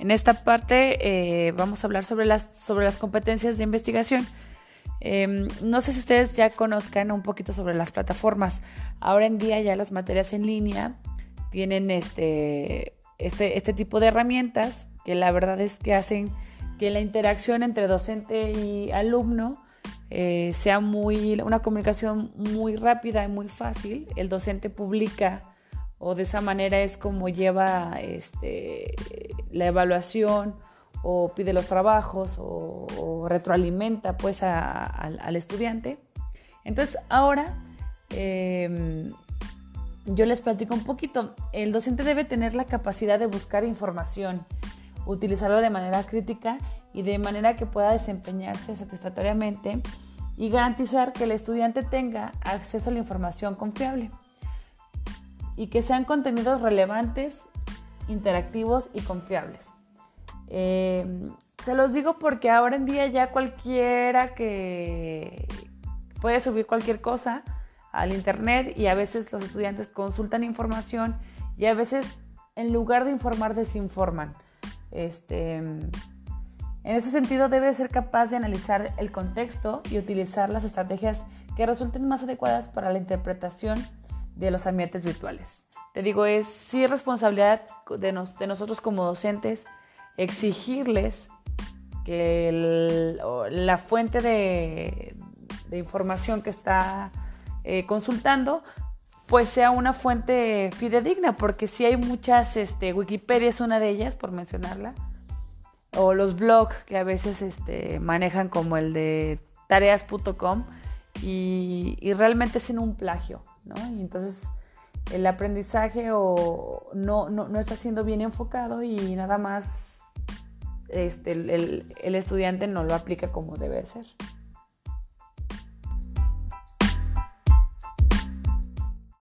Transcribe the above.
En esta parte eh, vamos a hablar sobre las, sobre las competencias de investigación. Em, no sé si ustedes ya conozcan un poquito sobre las plataformas. Ahora en día ya las materias en línea tienen este, este, este tipo de herramientas que la verdad es que hacen que la interacción entre docente y alumno eh, sea muy, una comunicación muy rápida y muy fácil. El docente publica o de esa manera es como lleva este, la evaluación o pide los trabajos o, retroalimenta pues al estudiante. Entonces ahora em, yo les platico un poquito. El docente debe tener la capacidad de buscar información, utilizarla de manera crítica y de manera que pueda desempeñarse satisfactoriamente y garantizar que el estudiante tenga acceso a la información confiable y que sean contenidos relevantes, interactivos y confiables. Eh, se los digo porque ahora en día ya cualquiera que puede subir cualquier cosa al internet y a veces los estudiantes consultan información y a veces en lugar de informar desinforman. Este, en ese sentido, debe ser capaz de analizar el contexto y utilizar las estrategias que resulten más adecuadas para la interpretación de los ambientes virtuales. Te digo, es sí responsabilidad de, nosotros como docentes exigirles que la fuente de, información que está eh, consultando pues sea una fuente fidedigna, porque si hay muchas, este, Wikipedia es una de ellas, por mencionarla, o los blogs que a veces este, manejan como el de tareas.com y, realmente es en un plagio, ¿no? Y entonces el aprendizaje o no, no, está siendo bien enfocado y nada más este, el, el estudiante no lo aplica como debe ser.